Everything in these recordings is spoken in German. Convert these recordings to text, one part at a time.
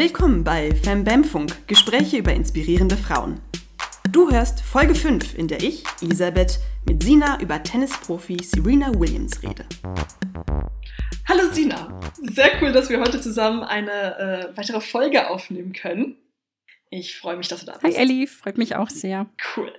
Willkommen bei FemBamFunk, Gespräche über inspirierende Frauen. Du hörst Folge 5, in der ich, Elisabeth, mit Sina über Tennisprofi Serena Williams rede. Hallo Sina, sehr cool, dass wir heute zusammen eine äh, weitere Folge aufnehmen können. Ich freue mich, dass du da bist. Hi Ellie, freut mich auch sehr. Cool.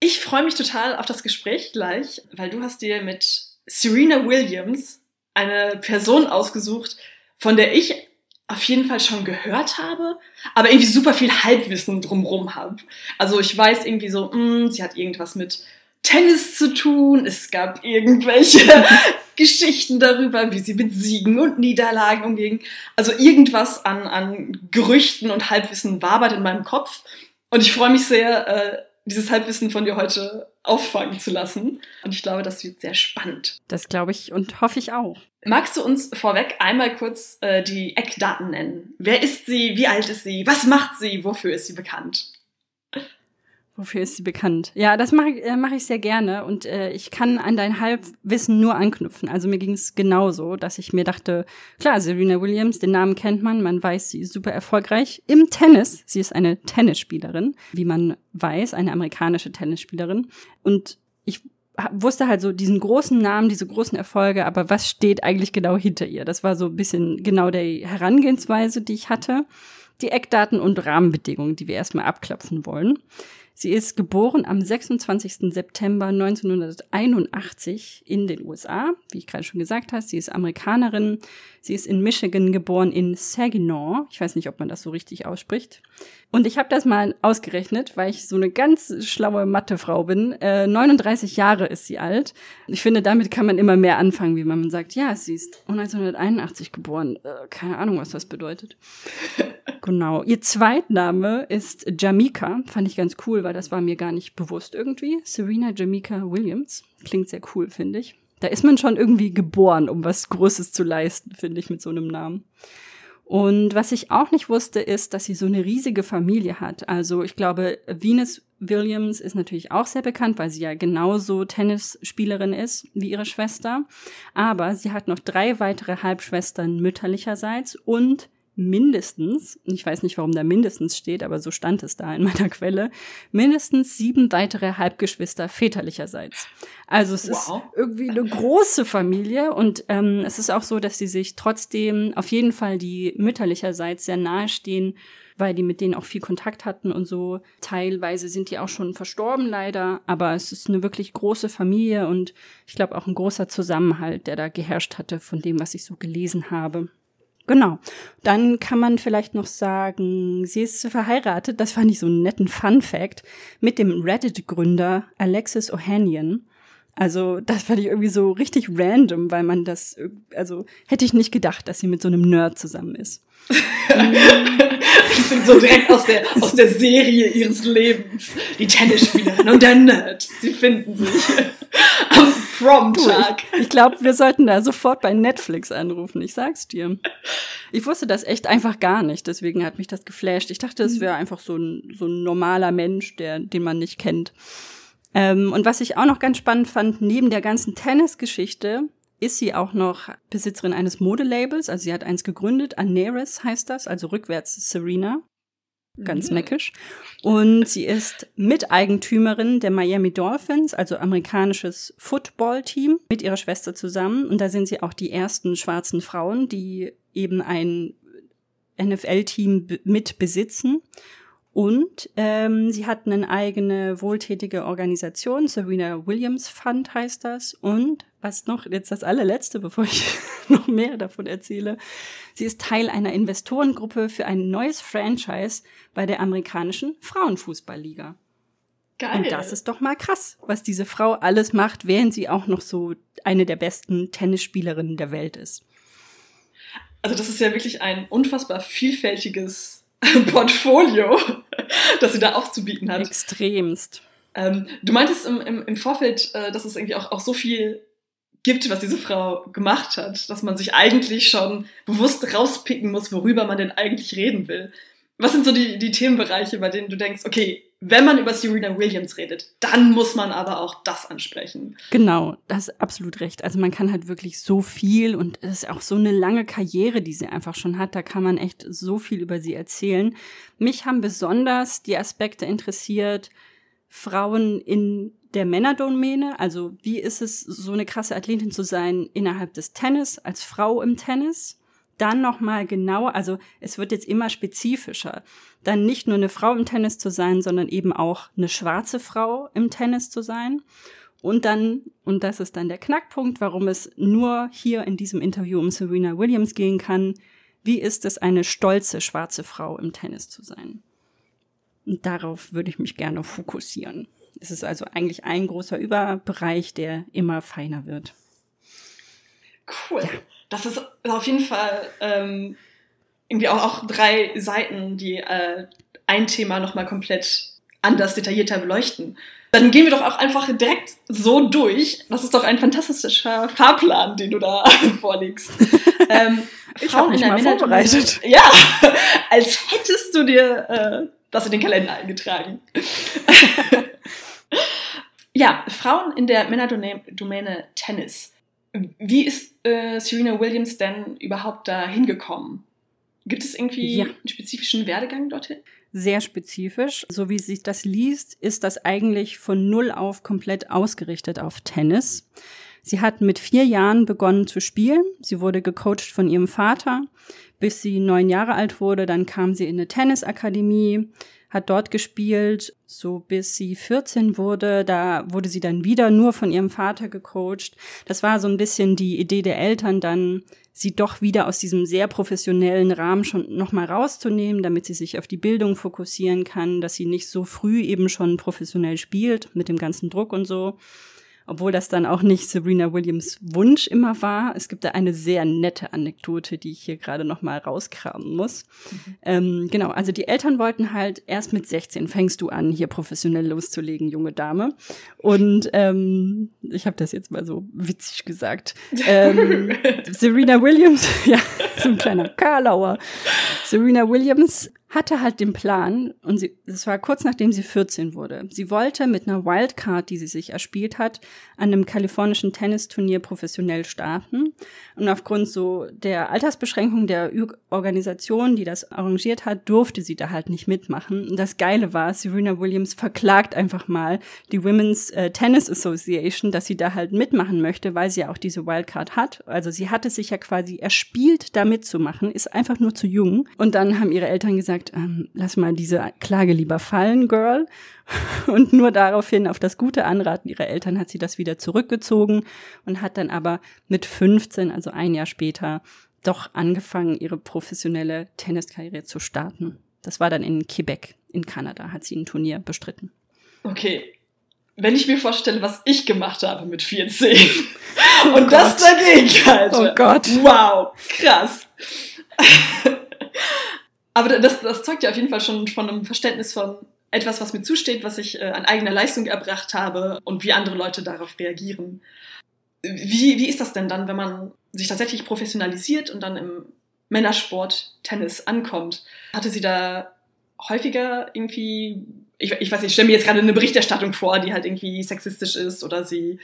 Ich freue mich total auf das Gespräch gleich, weil du hast dir mit Serena Williams eine Person ausgesucht, von der ich auf jeden Fall schon gehört habe, aber irgendwie super viel Halbwissen drumrum habe. Also ich weiß irgendwie so, mh, sie hat irgendwas mit Tennis zu tun, es gab irgendwelche Geschichten darüber, wie sie mit Siegen und Niederlagen umging. Also irgendwas an, an Gerüchten und Halbwissen wabert in meinem Kopf. Und ich freue mich sehr, äh, dieses Halbwissen von dir heute auffangen zu lassen. Und ich glaube, das wird sehr spannend. Das glaube ich und hoffe ich auch. Magst du uns vorweg einmal kurz äh, die Eckdaten nennen? Wer ist sie? Wie alt ist sie? Was macht sie? Wofür ist sie bekannt? Wofür ist sie bekannt? Ja, das mache äh, mach ich sehr gerne und äh, ich kann an dein Halbwissen nur anknüpfen. Also mir ging es genauso, dass ich mir dachte, klar, Serena Williams, den Namen kennt man, man weiß, sie ist super erfolgreich im Tennis. Sie ist eine Tennisspielerin, wie man weiß, eine amerikanische Tennisspielerin. Und ich wusste halt so diesen großen Namen, diese großen Erfolge, aber was steht eigentlich genau hinter ihr? Das war so ein bisschen genau der Herangehensweise, die ich hatte. Die Eckdaten und Rahmenbedingungen, die wir erstmal abklopfen wollen. Sie ist geboren am 26. September 1981 in den USA. Wie ich gerade schon gesagt habe, sie ist Amerikanerin. Sie ist in Michigan geboren, in Saginaw. Ich weiß nicht, ob man das so richtig ausspricht. Und ich habe das mal ausgerechnet, weil ich so eine ganz schlaue Mathefrau bin. Äh, 39 Jahre ist sie alt. Ich finde, damit kann man immer mehr anfangen, wie man sagt, ja, sie ist 1981 geboren. Äh, keine Ahnung, was das bedeutet. genau. Ihr Zweitname ist Jamika. Fand ich ganz cool, weil das war mir gar nicht bewusst irgendwie. Serena Jamika Williams. Klingt sehr cool, finde ich. Da ist man schon irgendwie geboren, um was Großes zu leisten, finde ich, mit so einem Namen. Und was ich auch nicht wusste, ist, dass sie so eine riesige Familie hat. Also ich glaube, Venus Williams ist natürlich auch sehr bekannt, weil sie ja genauso Tennisspielerin ist wie ihre Schwester. Aber sie hat noch drei weitere Halbschwestern mütterlicherseits und mindestens, ich weiß nicht, warum da mindestens steht, aber so stand es da in meiner Quelle, mindestens sieben weitere Halbgeschwister väterlicherseits. Also es wow. ist irgendwie eine große Familie und ähm, es ist auch so, dass sie sich trotzdem auf jeden Fall die mütterlicherseits sehr nahe stehen, weil die mit denen auch viel Kontakt hatten und so. Teilweise sind die auch schon verstorben leider, aber es ist eine wirklich große Familie und ich glaube auch ein großer Zusammenhalt, der da geherrscht hatte von dem, was ich so gelesen habe. Genau. Dann kann man vielleicht noch sagen, sie ist verheiratet, das fand ich so einen netten Fun Fact, mit dem Reddit-Gründer Alexis Ohanian. Also, das fand ich irgendwie so richtig random, weil man das, also, hätte ich nicht gedacht, dass sie mit so einem Nerd zusammen ist. ich bin so direkt aus der, aus der Serie ihres Lebens. Die Tennisspielerin und der Nerd. Sie finden sich am Prom-Tag. Ich, ich glaube, wir sollten da sofort bei Netflix anrufen. Ich sag's dir. Ich wusste das echt einfach gar nicht. Deswegen hat mich das geflasht. Ich dachte, es wäre einfach so ein, so ein normaler Mensch, der, den man nicht kennt. Ähm, und was ich auch noch ganz spannend fand, neben der ganzen Tennisgeschichte ist sie auch noch Besitzerin eines Modelabels. Also sie hat eins gegründet, Aneris heißt das, also rückwärts Serena. Ganz mhm. neckisch. Und sie ist Miteigentümerin der Miami Dolphins, also amerikanisches Football-Team, mit ihrer Schwester zusammen. Und da sind sie auch die ersten schwarzen Frauen, die eben ein NFL-Team mit besitzen. Und ähm, sie hat eine eigene wohltätige Organisation, Serena Williams Fund heißt das. Und was noch, jetzt das allerletzte, bevor ich noch mehr davon erzähle, sie ist Teil einer Investorengruppe für ein neues Franchise bei der amerikanischen Frauenfußballliga. Geil. Und das ist doch mal krass, was diese Frau alles macht, während sie auch noch so eine der besten Tennisspielerinnen der Welt ist. Also das ist ja wirklich ein unfassbar vielfältiges Portfolio, das sie da aufzubieten hat. Extremst. Ähm, du meintest im, im, im Vorfeld, äh, dass es irgendwie auch, auch so viel gibt, was diese Frau gemacht hat, dass man sich eigentlich schon bewusst rauspicken muss, worüber man denn eigentlich reden will. Was sind so die, die Themenbereiche, bei denen du denkst, okay, wenn man über Serena Williams redet, dann muss man aber auch das ansprechen. Genau, das ist absolut recht. Also man kann halt wirklich so viel und es ist auch so eine lange Karriere, die sie einfach schon hat. Da kann man echt so viel über sie erzählen. Mich haben besonders die Aspekte interessiert, Frauen in der Männerdomäne. Also wie ist es, so eine krasse Athletin zu sein innerhalb des Tennis, als Frau im Tennis? Dann nochmal genauer, also es wird jetzt immer spezifischer, dann nicht nur eine Frau im Tennis zu sein, sondern eben auch eine schwarze Frau im Tennis zu sein. Und dann, und das ist dann der Knackpunkt, warum es nur hier in diesem Interview um Serena Williams gehen kann, wie ist es, eine stolze schwarze Frau im Tennis zu sein? Und darauf würde ich mich gerne fokussieren. Es ist also eigentlich ein großer Überbereich, der immer feiner wird. Cool. Ja das ist auf jeden Fall ähm, irgendwie auch, auch drei Seiten, die äh, ein Thema nochmal komplett anders, detaillierter beleuchten. Dann gehen wir doch auch einfach direkt so durch. Das ist doch ein fantastischer Fahrplan, den du da vorlegst. Ähm, ich habe mich mal vorbereitet. Ja, als hättest du dir äh, das in den Kalender eingetragen. ja, Frauen in der Männerdomäne Tennis. Wie ist äh, Serena Williams denn überhaupt da hingekommen? Gibt es irgendwie ja. einen spezifischen Werdegang dorthin? Sehr spezifisch. So wie sich das liest, ist das eigentlich von null auf komplett ausgerichtet auf Tennis. Sie hat mit vier Jahren begonnen zu spielen. Sie wurde gecoacht von ihrem Vater, bis sie neun Jahre alt wurde. Dann kam sie in eine Tennisakademie, hat dort gespielt, so bis sie 14 wurde. Da wurde sie dann wieder nur von ihrem Vater gecoacht. Das war so ein bisschen die Idee der Eltern, dann sie doch wieder aus diesem sehr professionellen Rahmen schon nochmal rauszunehmen, damit sie sich auf die Bildung fokussieren kann, dass sie nicht so früh eben schon professionell spielt mit dem ganzen Druck und so obwohl das dann auch nicht Serena Williams Wunsch immer war. Es gibt da eine sehr nette Anekdote, die ich hier gerade noch mal rauskramen muss. Mhm. Ähm, genau, also die Eltern wollten halt erst mit 16 fängst du an, hier professionell loszulegen, junge Dame. Und ähm, ich habe das jetzt mal so witzig gesagt. Ähm, Serena Williams, ja, so ein kleiner Karlauer. Serena Williams hatte halt den Plan, und sie, das war kurz nachdem sie 14 wurde. Sie wollte mit einer Wildcard, die sie sich erspielt hat, an einem kalifornischen Tennisturnier professionell starten. Und aufgrund so der Altersbeschränkung der Organisation, die das arrangiert hat, durfte sie da halt nicht mitmachen. Und das Geile war, Serena Williams verklagt einfach mal die Women's äh, Tennis Association, dass sie da halt mitmachen möchte, weil sie ja auch diese Wildcard hat. Also sie hatte sich ja quasi erspielt, da mitzumachen, ist einfach nur zu jung. Und dann haben ihre Eltern gesagt, gesagt, ähm, lass mal diese Klage lieber fallen, Girl. Und nur daraufhin, auf das gute Anraten ihrer Eltern, hat sie das wieder zurückgezogen und hat dann aber mit 15, also ein Jahr später, doch angefangen, ihre professionelle Tenniskarriere zu starten. Das war dann in Quebec, in Kanada, hat sie ein Turnier bestritten. Okay. Wenn ich mir vorstelle, was ich gemacht habe mit 14 oh und Gott. das dagegen halte. Oh Gott. Wow, krass. Aber das, das zeugt ja auf jeden Fall schon von einem Verständnis von etwas, was mir zusteht, was ich äh, an eigener Leistung erbracht habe und wie andere Leute darauf reagieren. Wie, wie ist das denn dann, wenn man sich tatsächlich professionalisiert und dann im Männersport Tennis ankommt? Hatte sie da häufiger irgendwie, ich, ich weiß nicht, ich stelle mir jetzt gerade eine Berichterstattung vor, die halt irgendwie sexistisch ist oder sie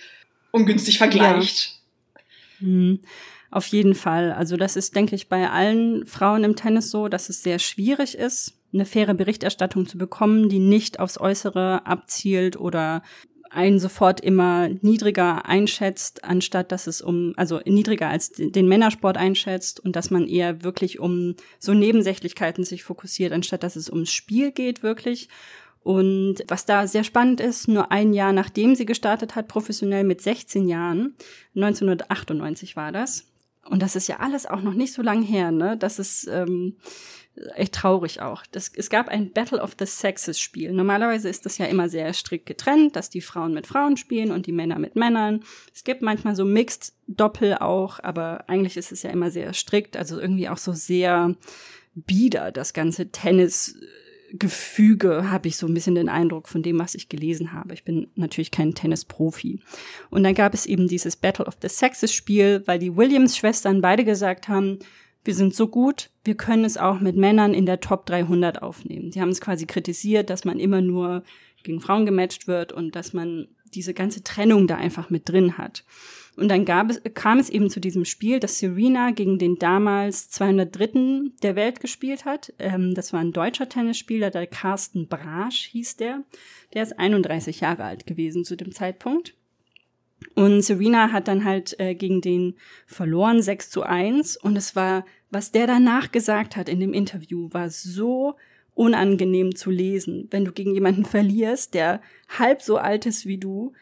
ungünstig vergleicht? Ja. Hm. Auf jeden Fall. Also das ist, denke ich, bei allen Frauen im Tennis so, dass es sehr schwierig ist, eine faire Berichterstattung zu bekommen, die nicht aufs Äußere abzielt oder einen sofort immer niedriger einschätzt, anstatt dass es um, also niedriger als den Männersport einschätzt und dass man eher wirklich um so Nebensächlichkeiten sich fokussiert, anstatt dass es ums Spiel geht wirklich. Und was da sehr spannend ist, nur ein Jahr nachdem sie gestartet hat, professionell mit 16 Jahren, 1998 war das, und das ist ja alles auch noch nicht so lang her, ne? Das ist ähm, echt traurig auch. Das, es gab ein Battle of the Sexes Spiel. Normalerweise ist das ja immer sehr strikt getrennt, dass die Frauen mit Frauen spielen und die Männer mit Männern. Es gibt manchmal so Mixed Doppel auch, aber eigentlich ist es ja immer sehr strikt, also irgendwie auch so sehr bieder, das ganze Tennis Gefüge habe ich so ein bisschen den Eindruck von dem, was ich gelesen habe. Ich bin natürlich kein Tennisprofi. Und dann gab es eben dieses Battle of the Sexes Spiel, weil die Williams-Schwestern beide gesagt haben, wir sind so gut, wir können es auch mit Männern in der Top 300 aufnehmen. Sie haben es quasi kritisiert, dass man immer nur gegen Frauen gematcht wird und dass man diese ganze Trennung da einfach mit drin hat. Und dann gab es, kam es eben zu diesem Spiel, dass Serena gegen den damals 203. der Welt gespielt hat. Ähm, das war ein deutscher Tennisspieler, der Carsten Brasch hieß der. Der ist 31 Jahre alt gewesen zu dem Zeitpunkt. Und Serena hat dann halt äh, gegen den verloren, 6 zu 1. Und es war, was der danach gesagt hat in dem Interview, war so unangenehm zu lesen, wenn du gegen jemanden verlierst, der halb so alt ist wie du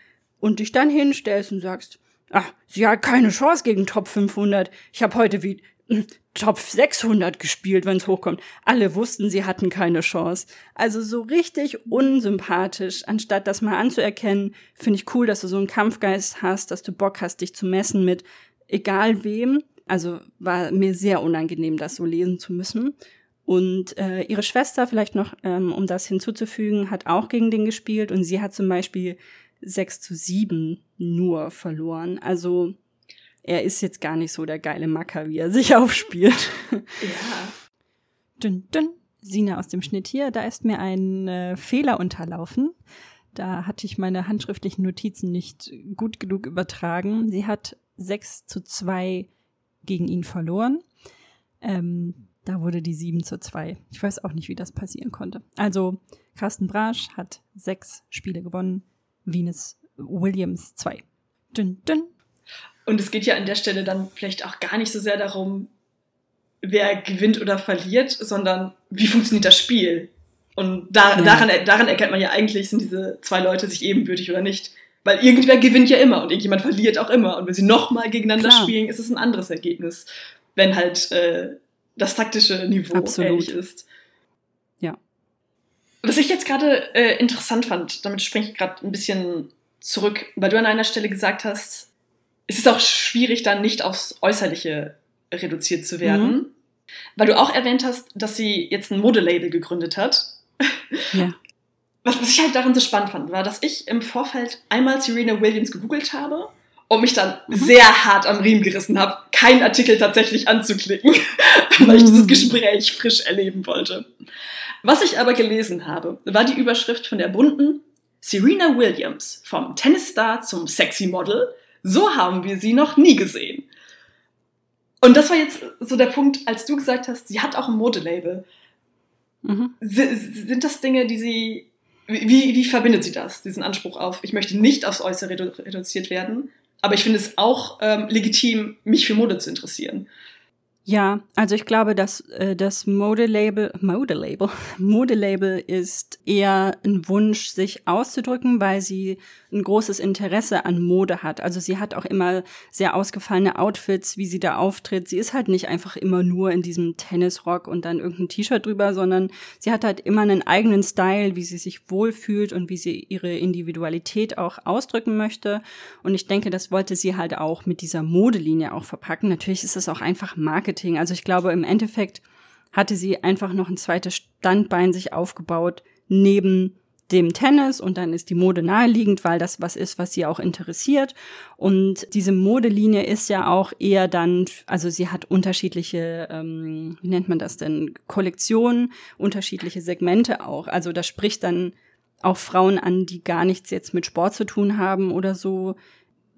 und dich dann hinstellst und sagst, ach, sie hat keine Chance gegen Top 500. Ich habe heute wie hm, Top 600 gespielt, wenn es hochkommt. Alle wussten, sie hatten keine Chance. Also so richtig unsympathisch, anstatt das mal anzuerkennen, finde ich cool, dass du so einen Kampfgeist hast, dass du Bock hast, dich zu messen mit egal wem. Also war mir sehr unangenehm, das so lesen zu müssen. Und äh, ihre Schwester, vielleicht noch, ähm, um das hinzuzufügen, hat auch gegen den gespielt und sie hat zum Beispiel 6 zu 7 nur verloren. Also er ist jetzt gar nicht so der geile Macker, wie er sich aufspielt. Ja. Dünn, dünn. Sina aus dem Schnitt hier, da ist mir ein äh, Fehler unterlaufen. Da hatte ich meine handschriftlichen Notizen nicht gut genug übertragen. Sie hat 6 zu 2 gegen ihn verloren. Ähm, da wurde die 7 zu 2. Ich weiß auch nicht, wie das passieren konnte. Also, Carsten Brasch hat sechs Spiele gewonnen, Venus Williams 2. Dünn, dünn. Und es geht ja an der Stelle dann vielleicht auch gar nicht so sehr darum, wer gewinnt oder verliert, sondern wie funktioniert das Spiel. Und da, Ja. daran, daran erkennt man ja eigentlich, sind diese zwei Leute sich ebenbürtig oder nicht. Weil irgendwer gewinnt ja immer und irgendjemand verliert auch immer. Und wenn sie nochmal gegeneinander Klar. spielen, ist es ein anderes Ergebnis. Wenn halt äh, das taktische Niveau Absolut. ähnlich ist. Was ich jetzt gerade äh, interessant fand, damit springe ich gerade ein bisschen zurück, weil du an einer Stelle gesagt hast, es ist auch schwierig, dann nicht aufs Äußerliche reduziert zu werden. Mhm. Weil du auch erwähnt hast, dass sie jetzt ein Modelabel gegründet hat. Ja. Was, was ich halt daran so spannend fand, war, dass ich im Vorfeld einmal Serena Williams gegoogelt habe und mich dann Mhm. sehr hart am Riemen gerissen habe, keinen Artikel tatsächlich anzuklicken, weil ich dieses Mhm. Gespräch frisch erleben wollte. Was ich aber gelesen habe, war die Überschrift von der bunten Serena Williams vom Tennisstar zum Sexy Model. So haben wir sie noch nie gesehen. Und das war jetzt so der Punkt, als du gesagt hast, sie hat auch ein Modelabel. Mhm. Si- Sind das Dinge, die sie. Wie, wie verbindet sie das, diesen Anspruch auf, ich möchte nicht aufs Äußere redu reduziert werden, aber ich finde es auch ähm, legitim, mich für Mode zu interessieren. Ja, also ich glaube, dass äh, das Modelabel, Modelabel, Modelabel ist eher ein Wunsch, sich auszudrücken, weil sie ein großes Interesse an Mode hat. Also sie hat auch immer sehr ausgefallene Outfits, wie sie da auftritt. Sie ist halt nicht einfach immer nur in diesem Tennisrock und dann irgendein T-Shirt drüber, sondern sie hat halt immer einen eigenen Style, wie sie sich wohlfühlt und wie sie ihre Individualität auch ausdrücken möchte. Und ich denke, das wollte sie halt auch mit dieser Modelinie auch verpacken. Natürlich ist es auch einfach Marketing. Also ich glaube, im Endeffekt hatte sie einfach noch ein zweites Standbein sich aufgebaut neben dem Tennis und dann ist die Mode naheliegend, weil das was ist, was sie auch interessiert. Und diese Modelinie ist ja auch eher dann, also sie hat unterschiedliche, ähm, wie nennt man das denn, Kollektionen, unterschiedliche Segmente auch. Also das spricht dann auch Frauen an, die gar nichts jetzt mit Sport zu tun haben oder so.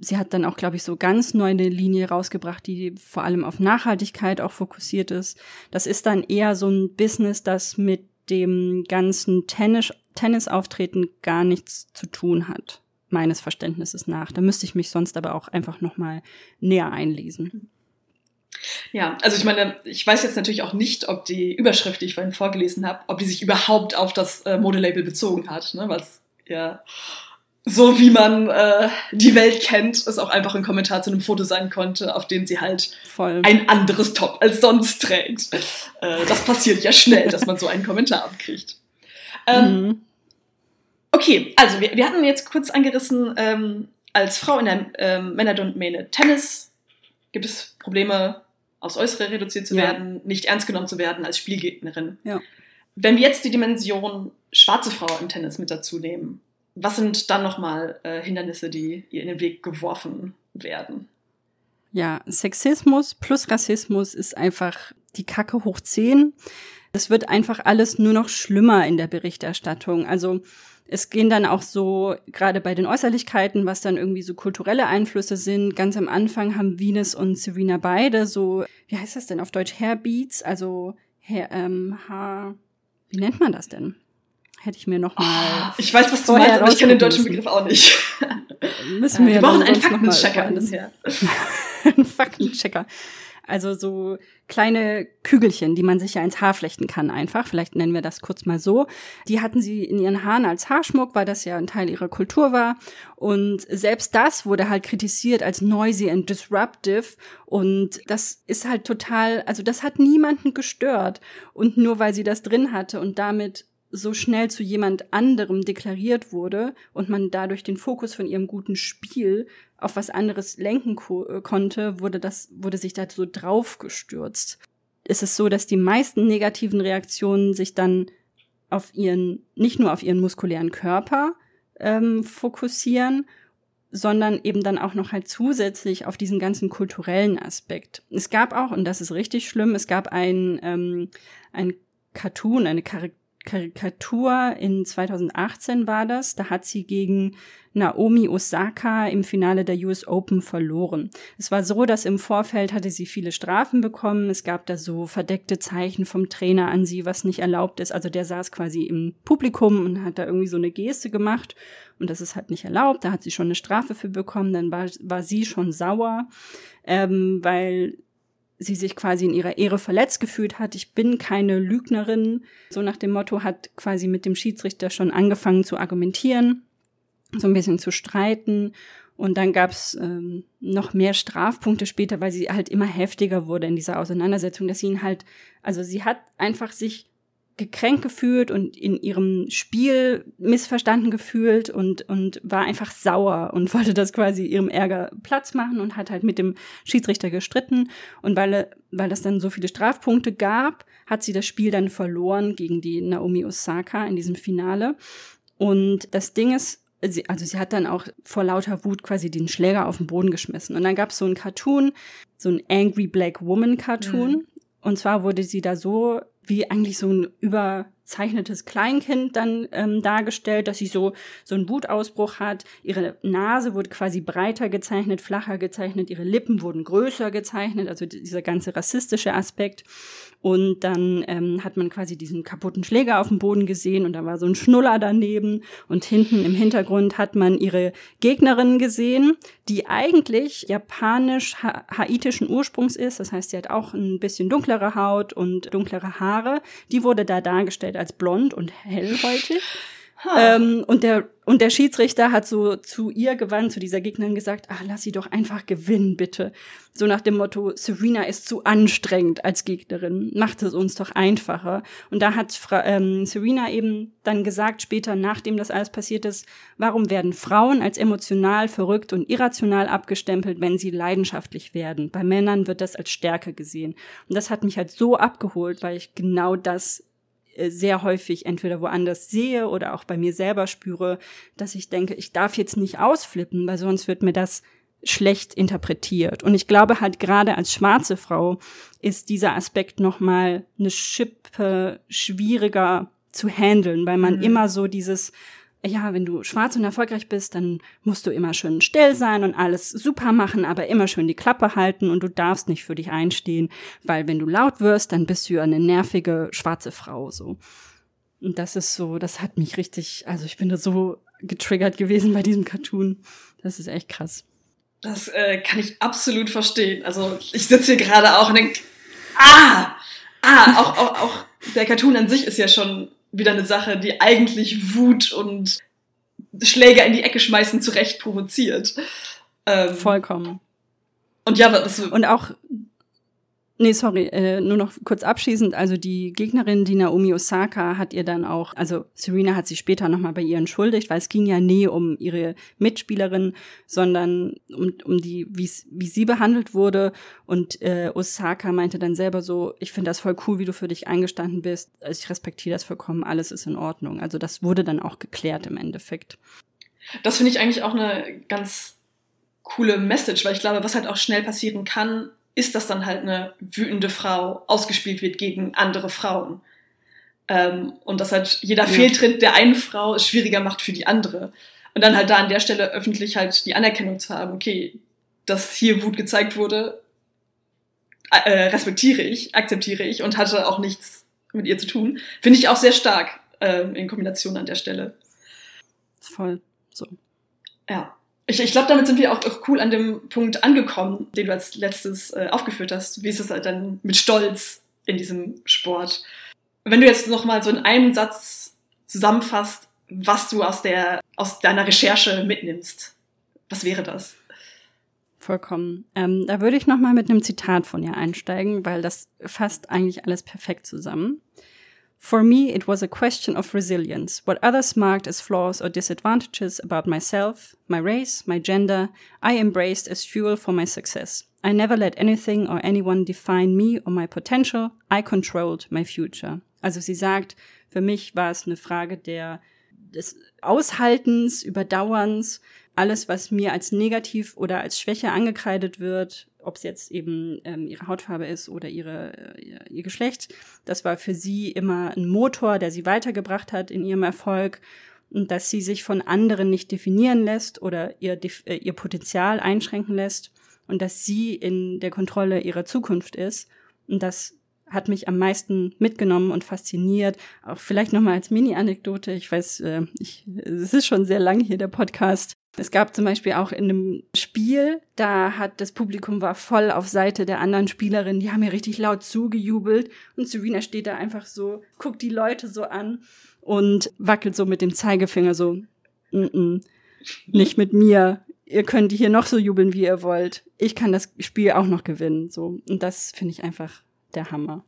Sie hat dann auch, glaube ich, so ganz neu eine Linie rausgebracht, die vor allem auf Nachhaltigkeit auch fokussiert ist. Das ist dann eher so ein Business, das mit dem ganzen Tennis, Tennisauftreten gar nichts zu tun hat, meines Verständnisses nach. Da müsste ich mich sonst aber auch einfach noch mal näher einlesen. Ja, also ich meine, ich weiß jetzt natürlich auch nicht, ob die Überschrift, die ich vorhin vorgelesen habe, ob die sich überhaupt auf das äh, Modelabel bezogen hat, ne? es ja so wie man äh, die Welt kennt, es auch einfach ein Kommentar zu einem Foto sein konnte, auf dem sie halt Voll. ein anderes Top als sonst trägt. Äh, das passiert ja schnell, dass man so einen Kommentar abkriegt. Ähm, mhm. Okay, also wir, wir hatten jetzt kurz angerissen, ähm, als Frau in der ähm, Männerdomäne Tennis gibt es Probleme, aufs Äußere reduziert zu Ja. werden, nicht ernst genommen zu werden als Spielgegnerin. Ja. Wenn wir jetzt die Dimension schwarze Frau im Tennis mit dazu nehmen, was sind dann nochmal äh, Hindernisse, die ihr in den Weg geworfen werden? ja, Sexismus plus Rassismus ist einfach die Kacke hoch zehn. Es wird einfach alles nur noch schlimmer in der Berichterstattung. Also es gehen dann auch so, gerade bei den Äußerlichkeiten, was dann irgendwie so kulturelle Einflüsse sind. Ganz am Anfang haben Venus und Serena beide so, wie heißt das denn auf Deutsch, Hairbeats, also Hair, ähm, Haar, wie nennt man das denn? Hätte ich mir noch mal. Oh, ich weiß, was du meinst, aber ich kenne den deutschen Begriff auch nicht. Müssen wir, wir brauchen einen Faktenchecker bisher. einen Faktenchecker. Also so kleine Kügelchen, die man sich ja ins Haar flechten kann einfach. Vielleicht nennen wir das kurz mal so. Die hatten sie in ihren Haaren als Haarschmuck, weil das ja ein Teil ihrer Kultur war. Und selbst das wurde halt kritisiert als noisy and disruptive. Und das ist halt total, also das hat niemanden gestört. Und nur weil sie das drin hatte und damit so schnell zu jemand anderem deklariert wurde und man dadurch den Fokus von ihrem guten Spiel auf was anderes lenken ko äh, konnte, wurde das, wurde sich da so draufgestürzt. Es ist so, dass die meisten negativen Reaktionen sich dann auf ihren, nicht nur auf ihren muskulären Körper ähm, fokussieren, sondern eben dann auch noch halt zusätzlich auf diesen ganzen kulturellen Aspekt. Es gab auch, und das ist richtig schlimm, es gab ein, ähm, ein Cartoon, eine Karikatur, Karikatur in 2018 war das. Da hat sie gegen Naomi Osaka im Finale der US Open verloren. Es war so, dass im Vorfeld hatte sie viele Strafen bekommen. Es gab da so verdeckte Zeichen vom Trainer an sie, was nicht erlaubt ist. Also der saß quasi im Publikum und hat da irgendwie so eine Geste gemacht. Und das ist halt nicht erlaubt. Da hat sie schon eine Strafe für bekommen. Dann war, war sie schon sauer, ähm, weil sie sich quasi in ihrer Ehre verletzt gefühlt hat. Ich bin keine Lügnerin. So nach dem Motto hat quasi mit dem Schiedsrichter schon angefangen zu argumentieren, so ein bisschen zu streiten. Und dann gab's ähm, noch mehr Strafpunkte später, weil sie halt immer heftiger wurde in dieser Auseinandersetzung, dass sie ihn halt, also sie hat einfach sich gekränkt gefühlt und in ihrem Spiel missverstanden gefühlt und, und war einfach sauer und wollte das quasi ihrem Ärger Platz machen und hat halt mit dem Schiedsrichter gestritten. Und weil, weil es dann so viele Strafpunkte gab, hat sie das Spiel dann verloren gegen die Naomi Osaka in diesem Finale. Und das Ding ist, sie, also sie hat dann auch vor lauter Wut quasi den Schläger auf den Boden geschmissen. Und dann gab es so ein Cartoon, so ein Angry Black Woman Cartoon. Mhm. Und zwar wurde sie da so wie eigentlich so ein überzeichnetes Kleinkind dann ähm, dargestellt, dass sie so so einen Wutausbruch hat. Ihre Nase wurde quasi breiter gezeichnet, flacher gezeichnet, ihre Lippen wurden größer gezeichnet, also dieser ganze rassistische Aspekt. Und dann ähm, hat man quasi diesen kaputten Schläger auf dem Boden gesehen und da war so ein Schnuller daneben. Und hinten im Hintergrund hat man ihre Gegnerin gesehen, die eigentlich japanisch-haitischen Ursprungs ist. Das heißt, sie hat auch ein bisschen dunklere Haut und dunklere Haare. Die wurde da dargestellt als blond und hellhäutig. Ähm, und, der, und der Schiedsrichter hat so zu ihr gewandt, zu dieser Gegnerin gesagt, ach, lass sie doch einfach gewinnen, bitte. So nach dem Motto, Serena ist zu anstrengend als Gegnerin, macht es uns doch einfacher. Und da hat Fra ähm, Serena eben dann gesagt, später, nachdem das alles passiert ist, warum werden Frauen als emotional, verrückt und irrational abgestempelt, wenn sie leidenschaftlich werden? Bei Männern wird das als Stärke gesehen. Und das hat mich halt so abgeholt, weil ich genau das sehr häufig entweder woanders sehe oder auch bei mir selber spüre, dass ich denke, ich darf jetzt nicht ausflippen, weil sonst wird mir das schlecht interpretiert. Und ich glaube halt gerade als schwarze Frau ist dieser Aspekt noch mal eine Schippe schwieriger zu handeln, weil man mhm. immer so dieses ja, wenn du schwarz und erfolgreich bist, dann musst du immer schön still sein und alles super machen, aber immer schön die Klappe halten und du darfst nicht für dich einstehen, weil wenn du laut wirst, dann bist du eine nervige schwarze Frau so. Und das ist so, das hat mich richtig, also ich bin da so getriggert gewesen bei diesem Cartoon. Das ist echt krass. Das äh, kann ich absolut verstehen. Also ich sitze hier gerade auch und denke, ah, ah, auch, auch, auch der Cartoon an sich ist ja schon wieder eine Sache, die eigentlich Wut und Schläger in die Ecke schmeißen zurecht provoziert. Ähm, Vollkommen. Und ja, das und auch Nee, sorry, äh, nur noch kurz abschließend. Also die Gegnerin, die Naomi Osaka, hat ihr dann auch, also Serena hat sich später nochmal bei ihr entschuldigt, weil es ging ja nie um ihre Mitspielerin, sondern um, um die, wie sie behandelt wurde. Und äh, Osaka meinte dann selber so, ich finde das voll cool, wie du für dich eingestanden bist. Also ich respektiere das vollkommen, alles ist in Ordnung. Also das wurde dann auch geklärt im Endeffekt. Das finde ich eigentlich auch eine ganz coole Message, weil ich glaube, was halt auch schnell passieren kann, ist, dass dann halt eine wütende Frau ausgespielt wird gegen andere Frauen. Ähm, und dass halt jeder ja. Fehltritt der einen Frau es schwieriger macht für die andere. Und dann halt da an der Stelle öffentlich halt die Anerkennung zu haben, okay, dass hier Wut gezeigt wurde, äh, respektiere ich, akzeptiere ich und hatte auch nichts mit ihr zu tun, finde ich auch sehr stark äh, in Kombination an der Stelle. Voll so. Ja. Ich, ich glaube, damit sind wir auch, auch, cool an dem Punkt angekommen, den du als letztes äh, aufgeführt hast. Wie ist es halt dann mit Stolz in diesem Sport? Wenn du jetzt noch mal so in einem Satz zusammenfasst, was du aus der aus deiner Recherche mitnimmst, was wäre das? Vollkommen. Ähm, da würde ich noch mal mit einem Zitat von ihr einsteigen, weil das fasst eigentlich alles perfekt zusammen. For me, it was a question of resilience. What others marked as flaws or disadvantages about myself, my race, my gender, I embraced as fuel for my success. I never let anything or anyone define me or my potential. I controlled my future. Also sie sagt, für mich war es eine Frage der, des Aushaltens, Überdauerns, alles, was mir als negativ oder als Schwäche angekreidet wird, ob es jetzt eben ähm, ihre Hautfarbe ist oder ihre, äh, ihr Geschlecht, das war für sie immer ein Motor, der sie weitergebracht hat in ihrem Erfolg. Und dass sie sich von anderen nicht definieren lässt oder ihr, äh, ihr Potenzial einschränken lässt. Und dass sie in der Kontrolle ihrer Zukunft ist. Und das hat mich am meisten mitgenommen und fasziniert. Auch vielleicht nochmal als Mini-Anekdote. Ich weiß, äh, ich, es ist schon sehr lang hier der Podcast. Es gab zum Beispiel auch in einem Spiel, da hat das Publikum war voll auf Seite der anderen Spielerin, die haben mir richtig laut zugejubelt und Serena steht da einfach so, guckt die Leute so an und wackelt so mit dem Zeigefinger so, N -n, nicht mit mir. Ihr könnt hier noch so jubeln, wie ihr wollt. Ich kann das Spiel auch noch gewinnen, so. Und das finde ich einfach der Hammer.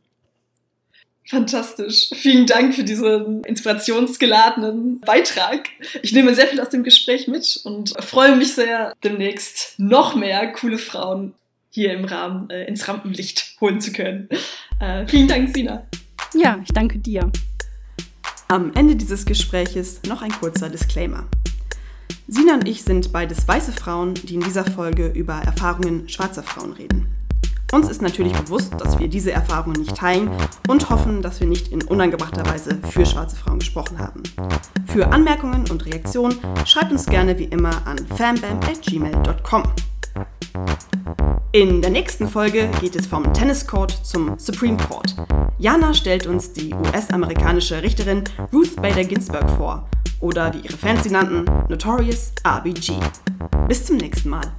Fantastisch. Vielen Dank für diesen inspirationsgeladenen Beitrag. Ich nehme sehr viel aus dem Gespräch mit und freue mich sehr, demnächst noch mehr coole Frauen hier im Rahmen äh, ins Rampenlicht holen zu können. Äh, vielen Dank, Sina. Ja, ich danke dir. Am Ende dieses Gespräches noch ein kurzer Disclaimer. Sina und ich sind beides weiße Frauen, die in dieser Folge über Erfahrungen schwarzer Frauen reden. Uns ist natürlich bewusst, dass wir diese Erfahrungen nicht teilen und hoffen, dass wir nicht in unangebrachter Weise für schwarze Frauen gesprochen haben. Für Anmerkungen und Reaktionen schreibt uns gerne wie immer an fanbam.gmail.com. In der nächsten Folge geht es vom Tennis Court zum Supreme Court. Jana stellt uns die US-amerikanische Richterin Ruth Bader Ginsburg vor oder wie ihre Fans sie nannten, Notorious RBG. Bis zum nächsten Mal.